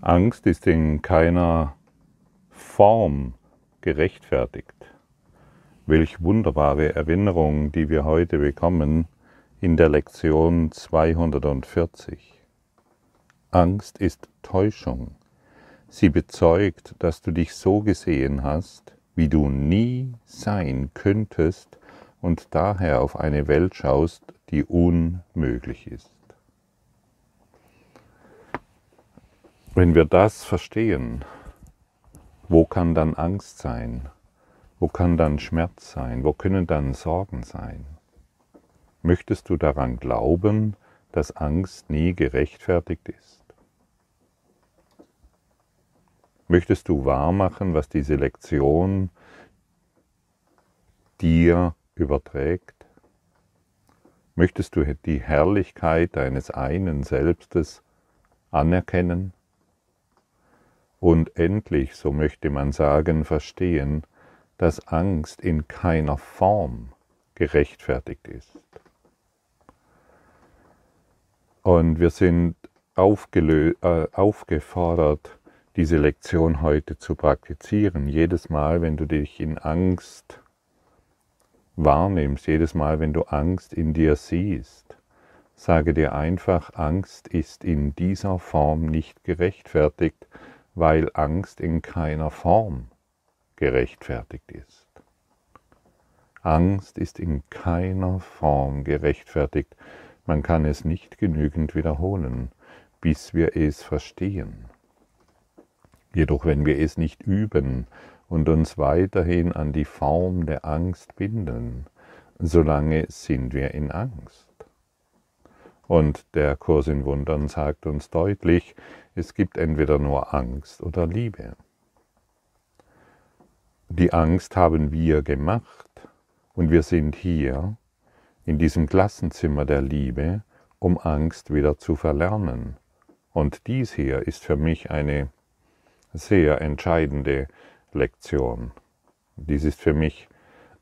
Angst ist in keiner Form gerechtfertigt. Welch wunderbare Erinnerung, die wir heute bekommen in der Lektion 240. Angst ist Täuschung. Sie bezeugt, dass du dich so gesehen hast, wie du nie sein könntest und daher auf eine Welt schaust, die unmöglich ist. Wenn wir das verstehen, wo kann dann Angst sein? Wo kann dann Schmerz sein? Wo können dann Sorgen sein? Möchtest du daran glauben, dass Angst nie gerechtfertigt ist? Möchtest du wahrmachen, was diese Lektion dir überträgt? Möchtest du die Herrlichkeit deines einen Selbstes anerkennen? Und endlich, so möchte man sagen, verstehen, dass Angst in keiner Form gerechtfertigt ist. Und wir sind äh, aufgefordert, diese Lektion heute zu praktizieren. Jedes Mal, wenn du dich in Angst wahrnimmst, jedes Mal, wenn du Angst in dir siehst, sage dir einfach, Angst ist in dieser Form nicht gerechtfertigt, weil Angst in keiner Form gerechtfertigt ist. Angst ist in keiner Form gerechtfertigt. Man kann es nicht genügend wiederholen, bis wir es verstehen. Jedoch wenn wir es nicht üben und uns weiterhin an die Form der Angst binden, solange sind wir in Angst. Und der Kurs in Wundern sagt uns deutlich, es gibt entweder nur Angst oder Liebe. Die Angst haben wir gemacht und wir sind hier in diesem Klassenzimmer der Liebe, um Angst wieder zu verlernen. Und dies hier ist für mich eine sehr entscheidende Lektion. Dies ist für mich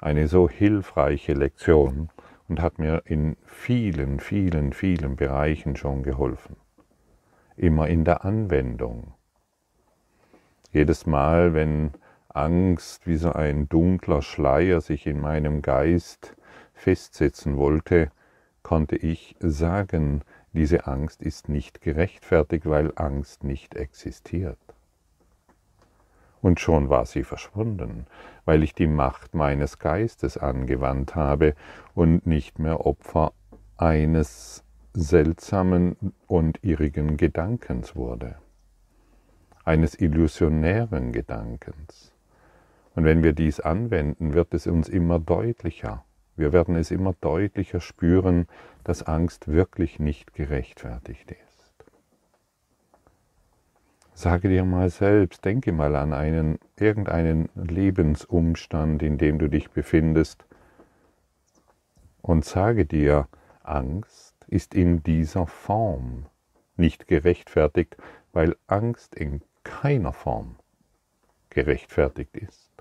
eine so hilfreiche Lektion und hat mir in vielen, vielen, vielen Bereichen schon geholfen. Immer in der Anwendung. Jedes Mal, wenn Angst wie so ein dunkler Schleier sich in meinem Geist festsetzen wollte, konnte ich sagen, diese Angst ist nicht gerechtfertigt, weil Angst nicht existiert und schon war sie verschwunden, weil ich die Macht meines Geistes angewandt habe und nicht mehr Opfer eines seltsamen und irrigen Gedankens wurde, eines illusionären Gedankens. Und wenn wir dies anwenden, wird es uns immer deutlicher. Wir werden es immer deutlicher spüren, dass Angst wirklich nicht gerechtfertigt ist. Sage dir mal selbst, denke mal an einen, irgendeinen Lebensumstand, in dem du dich befindest und sage dir, Angst ist in dieser Form nicht gerechtfertigt, weil Angst in keiner Form gerechtfertigt ist.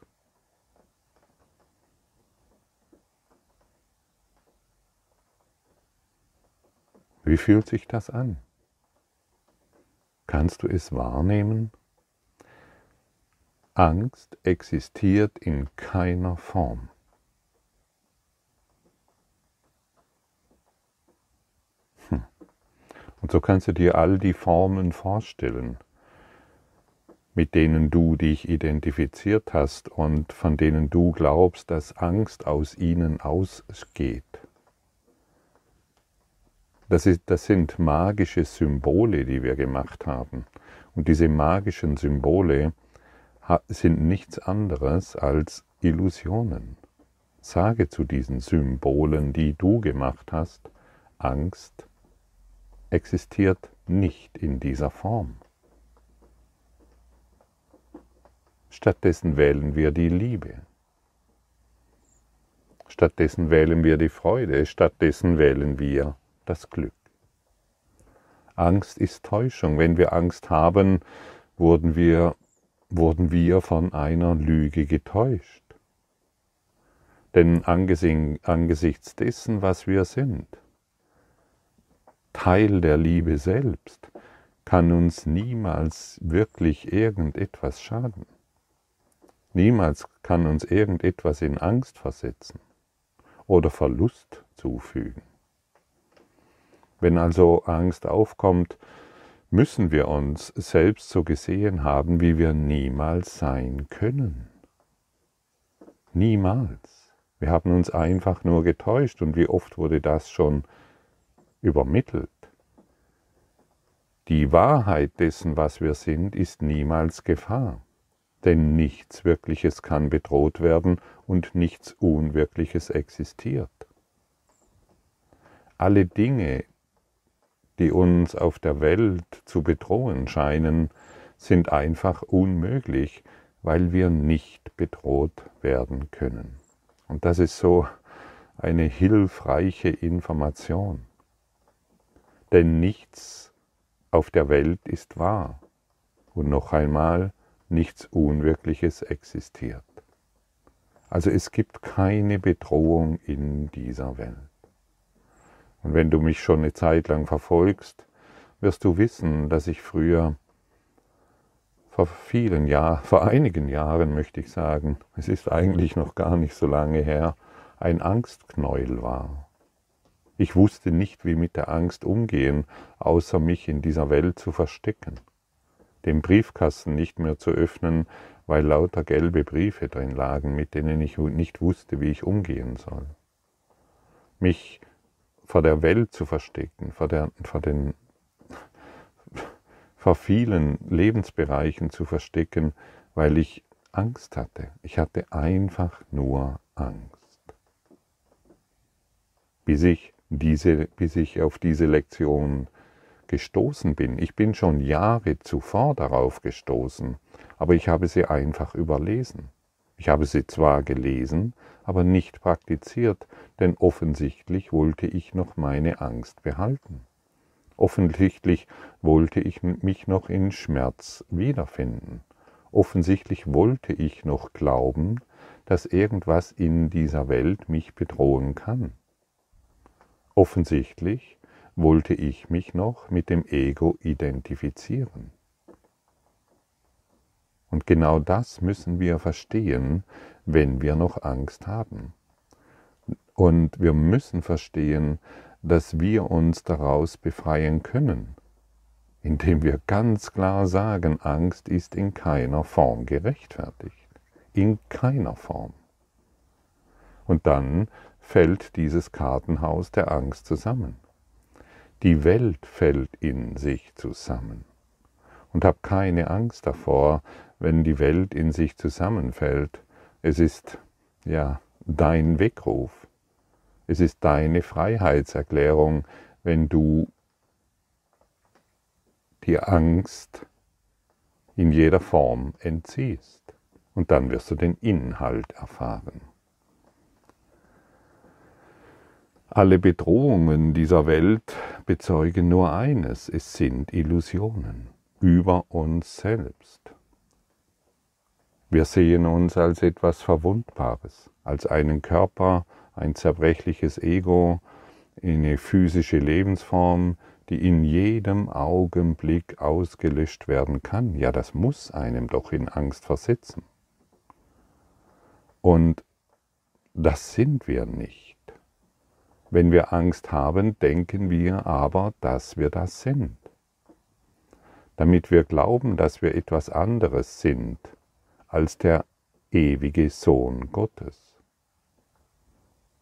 Wie fühlt sich das an? Kannst du es wahrnehmen? Angst existiert in keiner Form. Hm. Und so kannst du dir all die Formen vorstellen, mit denen du dich identifiziert hast und von denen du glaubst, dass Angst aus ihnen ausgeht. Das, ist, das sind magische Symbole, die wir gemacht haben. Und diese magischen Symbole sind nichts anderes als Illusionen. Sage zu diesen Symbolen, die du gemacht hast, Angst existiert nicht in dieser Form. Stattdessen wählen wir die Liebe. Stattdessen wählen wir die Freude. Stattdessen wählen wir das Glück. Angst ist Täuschung. Wenn wir Angst haben, wurden wir, wurden wir von einer Lüge getäuscht. Denn angesichts dessen, was wir sind, Teil der Liebe selbst, kann uns niemals wirklich irgendetwas schaden. Niemals kann uns irgendetwas in Angst versetzen oder Verlust zufügen. Wenn also Angst aufkommt, müssen wir uns selbst so gesehen haben, wie wir niemals sein können. Niemals. Wir haben uns einfach nur getäuscht und wie oft wurde das schon übermittelt. Die Wahrheit dessen, was wir sind, ist niemals Gefahr, denn nichts Wirkliches kann bedroht werden und nichts Unwirkliches existiert. Alle Dinge, die uns auf der Welt zu bedrohen scheinen, sind einfach unmöglich, weil wir nicht bedroht werden können. Und das ist so eine hilfreiche Information. Denn nichts auf der Welt ist wahr. Und noch einmal, nichts Unwirkliches existiert. Also es gibt keine Bedrohung in dieser Welt. Und wenn du mich schon eine Zeit lang verfolgst, wirst du wissen, dass ich früher vor vielen Jahren, vor einigen Jahren möchte ich sagen, es ist eigentlich noch gar nicht so lange her, ein Angstknäuel war. Ich wusste nicht, wie mit der Angst umgehen, außer mich in dieser Welt zu verstecken, den Briefkasten nicht mehr zu öffnen, weil lauter gelbe Briefe drin lagen, mit denen ich nicht wusste, wie ich umgehen soll. Mich vor der Welt zu verstecken, vor, der, vor den vor vielen Lebensbereichen zu verstecken, weil ich Angst hatte. Ich hatte einfach nur Angst. Bis ich, diese, bis ich auf diese Lektion gestoßen bin. Ich bin schon Jahre zuvor darauf gestoßen, aber ich habe sie einfach überlesen. Ich habe sie zwar gelesen, aber nicht praktiziert, denn offensichtlich wollte ich noch meine Angst behalten. Offensichtlich wollte ich mich noch in Schmerz wiederfinden. Offensichtlich wollte ich noch glauben, dass irgendwas in dieser Welt mich bedrohen kann. Offensichtlich wollte ich mich noch mit dem Ego identifizieren. Und genau das müssen wir verstehen, wenn wir noch Angst haben. Und wir müssen verstehen, dass wir uns daraus befreien können, indem wir ganz klar sagen, Angst ist in keiner Form gerechtfertigt. In keiner Form. Und dann fällt dieses Kartenhaus der Angst zusammen. Die Welt fällt in sich zusammen. Und hab keine Angst davor, wenn die Welt in sich zusammenfällt. Es ist ja dein Weckruf. Es ist deine Freiheitserklärung, wenn du die Angst in jeder Form entziehst. Und dann wirst du den Inhalt erfahren. Alle Bedrohungen dieser Welt bezeugen nur eines, es sind Illusionen über uns selbst. Wir sehen uns als etwas Verwundbares, als einen Körper, ein zerbrechliches Ego, eine physische Lebensform, die in jedem Augenblick ausgelöscht werden kann. Ja, das muss einem doch in Angst versetzen. Und das sind wir nicht. Wenn wir Angst haben, denken wir aber, dass wir das sind. Damit wir glauben, dass wir etwas anderes sind, als der ewige Sohn Gottes.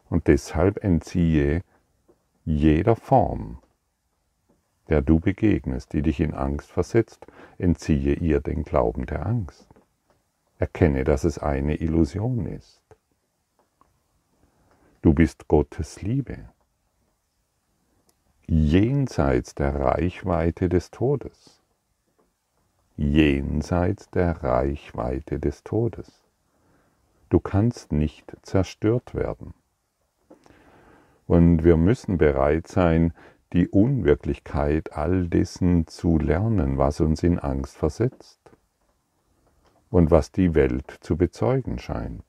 Und deshalb entziehe jeder Form, der du begegnest, die dich in Angst versetzt, entziehe ihr den Glauben der Angst. Erkenne, dass es eine Illusion ist. Du bist Gottes Liebe, jenseits der Reichweite des Todes jenseits der Reichweite des Todes. Du kannst nicht zerstört werden. Und wir müssen bereit sein, die Unwirklichkeit all dessen zu lernen, was uns in Angst versetzt und was die Welt zu bezeugen scheint.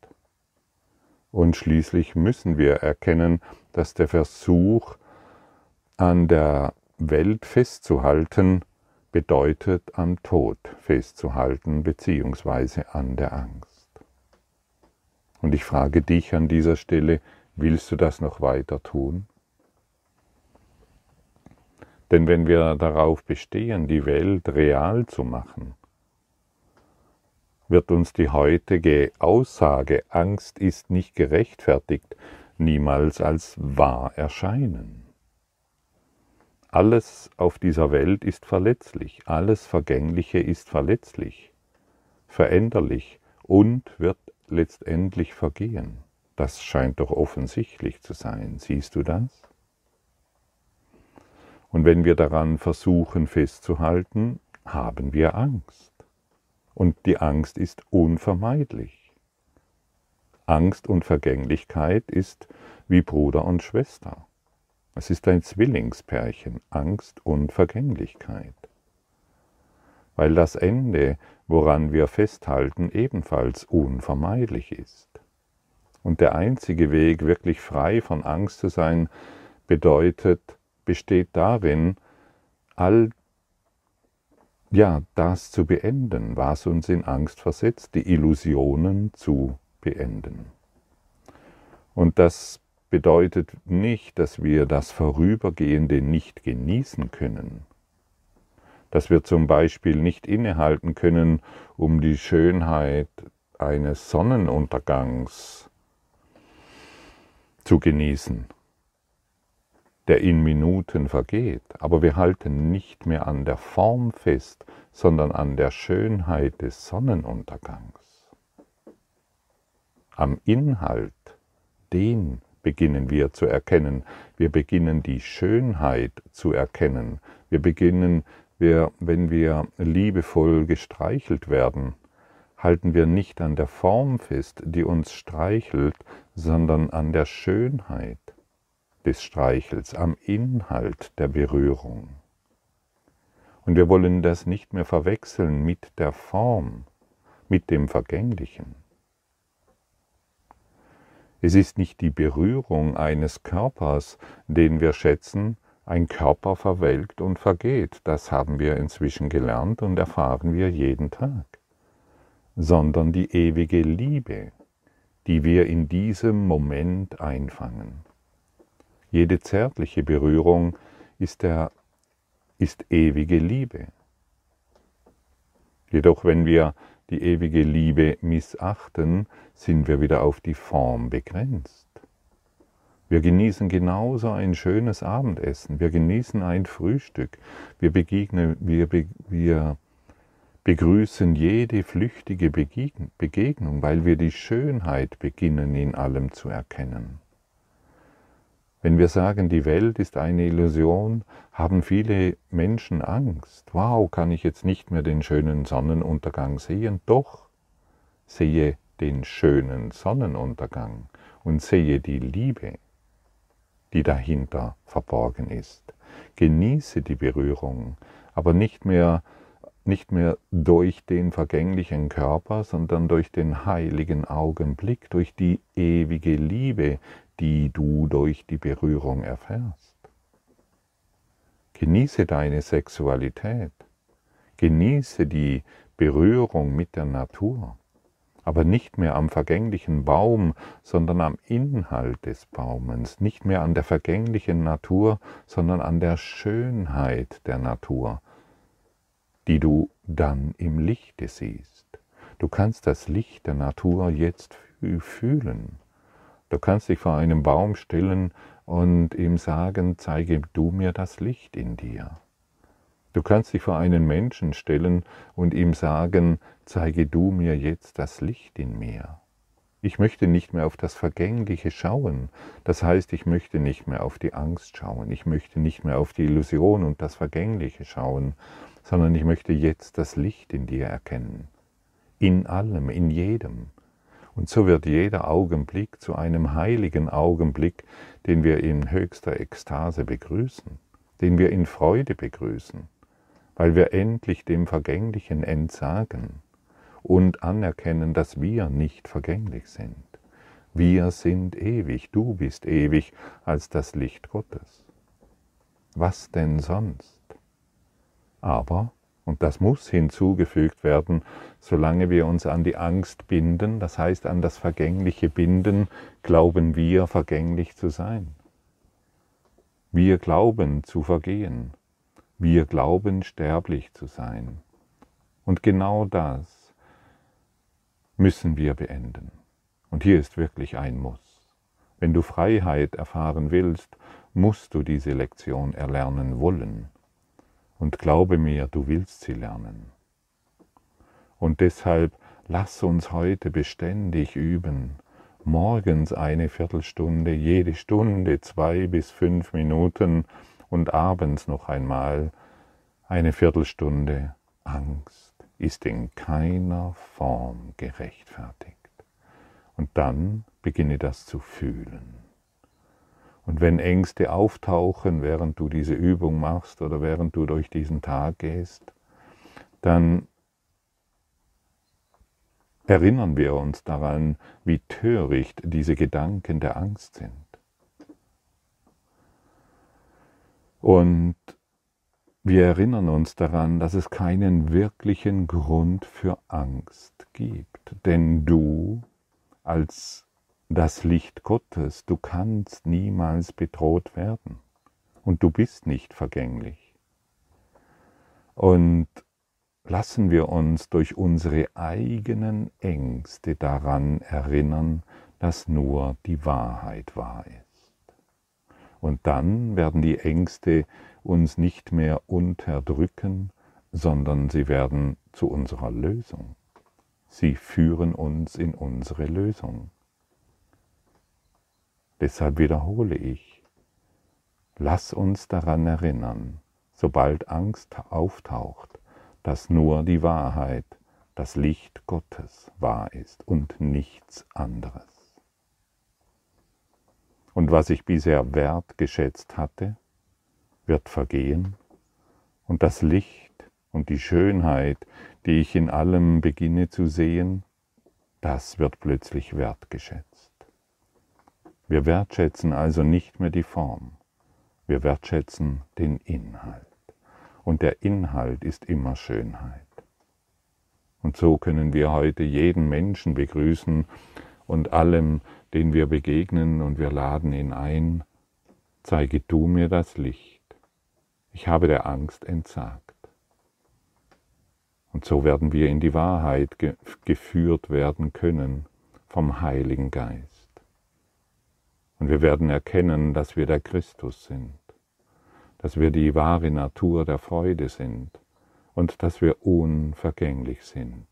Und schließlich müssen wir erkennen, dass der Versuch, an der Welt festzuhalten, bedeutet am Tod festzuhalten beziehungsweise an der Angst. Und ich frage dich an dieser Stelle, willst du das noch weiter tun? Denn wenn wir darauf bestehen, die Welt real zu machen, wird uns die heutige Aussage, Angst ist nicht gerechtfertigt, niemals als wahr erscheinen. Alles auf dieser Welt ist verletzlich, alles Vergängliche ist verletzlich, veränderlich und wird letztendlich vergehen. Das scheint doch offensichtlich zu sein. Siehst du das? Und wenn wir daran versuchen festzuhalten, haben wir Angst. Und die Angst ist unvermeidlich. Angst und Vergänglichkeit ist wie Bruder und Schwester. Es ist ein Zwillingspärchen, Angst und Vergänglichkeit. Weil das Ende, woran wir festhalten, ebenfalls unvermeidlich ist. Und der einzige Weg, wirklich frei von Angst zu sein, bedeutet, besteht darin, all ja, das zu beenden, was uns in Angst versetzt, die Illusionen zu beenden. Und das bedeutet nicht, dass wir das Vorübergehende nicht genießen können, dass wir zum Beispiel nicht innehalten können, um die Schönheit eines Sonnenuntergangs zu genießen, der in Minuten vergeht, aber wir halten nicht mehr an der Form fest, sondern an der Schönheit des Sonnenuntergangs. Am Inhalt, den beginnen wir zu erkennen. Wir beginnen die Schönheit zu erkennen. Wir beginnen, wir, wenn wir liebevoll gestreichelt werden, halten wir nicht an der Form fest, die uns streichelt, sondern an der Schönheit des Streichels, am Inhalt der Berührung. Und wir wollen das nicht mehr verwechseln mit der Form, mit dem Vergänglichen. Es ist nicht die Berührung eines Körpers, den wir schätzen, ein Körper verwelkt und vergeht, das haben wir inzwischen gelernt und erfahren wir jeden Tag, sondern die ewige Liebe, die wir in diesem Moment einfangen. Jede zärtliche Berührung ist, der, ist ewige Liebe. Jedoch wenn wir die ewige Liebe missachten, sind wir wieder auf die Form begrenzt. Wir genießen genauso ein schönes Abendessen, wir genießen ein Frühstück, wir, begegnen, wir, wir begrüßen jede flüchtige Begegnung, weil wir die Schönheit beginnen in allem zu erkennen. Wenn wir sagen, die Welt ist eine Illusion, haben viele Menschen Angst. Wow, kann ich jetzt nicht mehr den schönen Sonnenuntergang sehen? Doch, sehe den schönen Sonnenuntergang und sehe die Liebe, die dahinter verborgen ist. Genieße die Berührung, aber nicht mehr, nicht mehr durch den vergänglichen Körper, sondern durch den heiligen Augenblick, durch die ewige Liebe, die du durch die Berührung erfährst. Genieße deine Sexualität, genieße die Berührung mit der Natur, aber nicht mehr am vergänglichen Baum, sondern am Inhalt des Baumens, nicht mehr an der vergänglichen Natur, sondern an der Schönheit der Natur, die du dann im Lichte siehst. Du kannst das Licht der Natur jetzt fühlen. Du kannst dich vor einem Baum stellen und ihm sagen, zeige du mir das Licht in dir. Du kannst dich vor einen Menschen stellen und ihm sagen, zeige du mir jetzt das Licht in mir. Ich möchte nicht mehr auf das Vergängliche schauen. Das heißt, ich möchte nicht mehr auf die Angst schauen. Ich möchte nicht mehr auf die Illusion und das Vergängliche schauen, sondern ich möchte jetzt das Licht in dir erkennen. In allem, in jedem. Und so wird jeder Augenblick zu einem heiligen Augenblick, den wir in höchster Ekstase begrüßen, den wir in Freude begrüßen, weil wir endlich dem Vergänglichen entsagen und anerkennen, dass wir nicht vergänglich sind. Wir sind ewig, du bist ewig als das Licht Gottes. Was denn sonst? Aber Und das muss hinzugefügt werden, solange wir uns an die Angst binden, das heißt an das Vergängliche binden, glauben wir vergänglich zu sein. Wir glauben zu vergehen. Wir glauben sterblich zu sein. Und genau das müssen wir beenden. Und hier ist wirklich ein Muss. Wenn du Freiheit erfahren willst, musst du diese Lektion erlernen wollen. Und glaube mir, du willst sie lernen. Und deshalb lass uns heute beständig üben. Morgens eine Viertelstunde, jede Stunde zwei bis fünf Minuten und abends noch einmal eine Viertelstunde. Angst ist in keiner Form gerechtfertigt. Und dann beginne das zu fühlen. Und wenn Ängste auftauchen, während du diese Übung machst oder während du durch diesen Tag gehst, dann erinnern wir uns daran, wie töricht diese Gedanken der Angst sind. Und wir erinnern uns daran, dass es keinen wirklichen Grund für Angst gibt, denn du als das Licht Gottes. Du kannst niemals bedroht werden. Und du bist nicht vergänglich. Und lassen wir uns durch unsere eigenen Ängste daran erinnern, dass nur die Wahrheit wahr ist. Und dann werden die Ängste uns nicht mehr unterdrücken, sondern sie werden zu unserer Lösung. Sie führen uns in unsere Lösung. Deshalb wiederhole ich, lass uns daran erinnern, sobald Angst auftaucht, dass nur die Wahrheit, das Licht Gottes wahr ist und nichts anderes. Und was ich bisher wertgeschätzt hatte, wird vergehen, und das Licht und die Schönheit, die ich in allem beginne zu sehen, das wird plötzlich wertgeschätzt. Wir wertschätzen also nicht mehr die Form, wir wertschätzen den Inhalt. Und der Inhalt ist immer Schönheit. Und so können wir heute jeden Menschen begrüßen und allem, den wir begegnen, und wir laden ihn ein, zeige du mir das Licht. Ich habe der Angst entsagt. Und so werden wir in die Wahrheit ge geführt werden können vom Heiligen Geist. Und wir werden erkennen, dass wir der Christus sind, dass wir die wahre Natur der Freude sind. Und dass wir unvergänglich sind.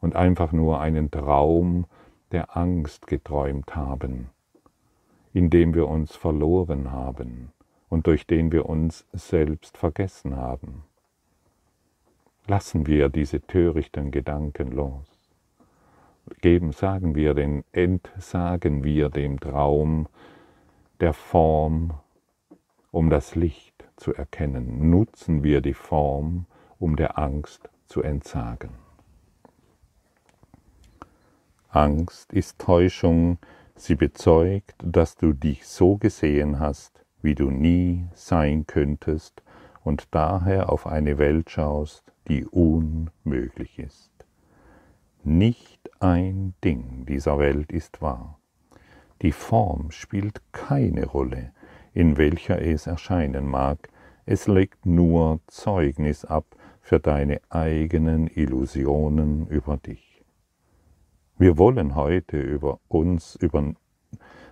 Und einfach nur einen Traum der Angst geträumt haben, in dem wir uns verloren haben und durch den wir uns selbst vergessen haben. Lassen wir diese törichten Gedanken los geben, sagen wir den, entsagen wir dem Traum der Form, um das Licht zu erkennen. Nutzen wir die Form, um der Angst zu entsagen. Angst ist Täuschung, sie bezeugt, dass du dich so gesehen hast, wie du nie sein könntest und daher auf eine Welt schaust, die unmöglich ist. Nicht ein Ding dieser Welt ist wahr. Die Form spielt keine Rolle, in welcher es erscheinen mag, es legt nur Zeugnis ab für deine eigenen Illusionen über dich. Wir wollen heute über uns über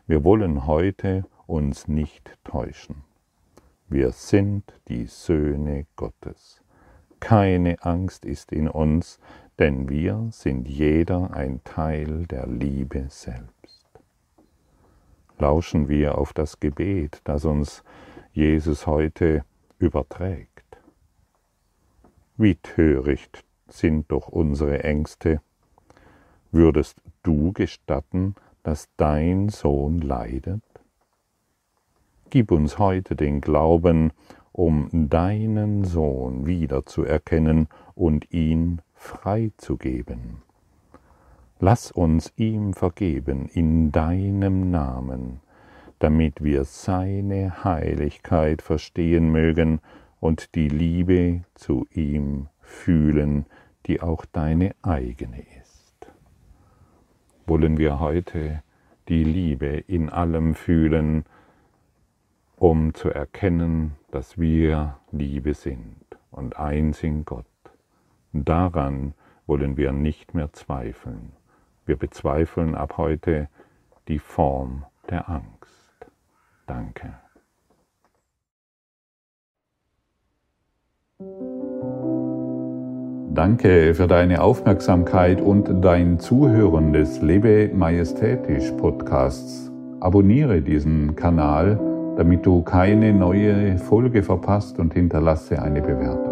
wir wollen heute uns nicht täuschen. Wir sind die Söhne Gottes. Keine Angst ist in uns, denn wir sind jeder ein Teil der Liebe selbst. Lauschen wir auf das Gebet, das uns Jesus heute überträgt. Wie töricht sind doch unsere Ängste. Würdest du gestatten, dass dein Sohn leidet? Gib uns heute den Glauben, um deinen Sohn wiederzuerkennen und ihn freizugeben. Lass uns ihm vergeben in deinem Namen, damit wir seine Heiligkeit verstehen mögen und die Liebe zu ihm fühlen, die auch deine eigene ist. Wollen wir heute die Liebe in allem fühlen, um zu erkennen, dass wir Liebe sind und eins in Gott. Daran wollen wir nicht mehr zweifeln. Wir bezweifeln ab heute die Form der Angst. Danke. Danke für deine Aufmerksamkeit und dein Zuhören des Lebe Majestätisch Podcasts. Abonniere diesen Kanal, damit du keine neue Folge verpasst und hinterlasse eine Bewertung.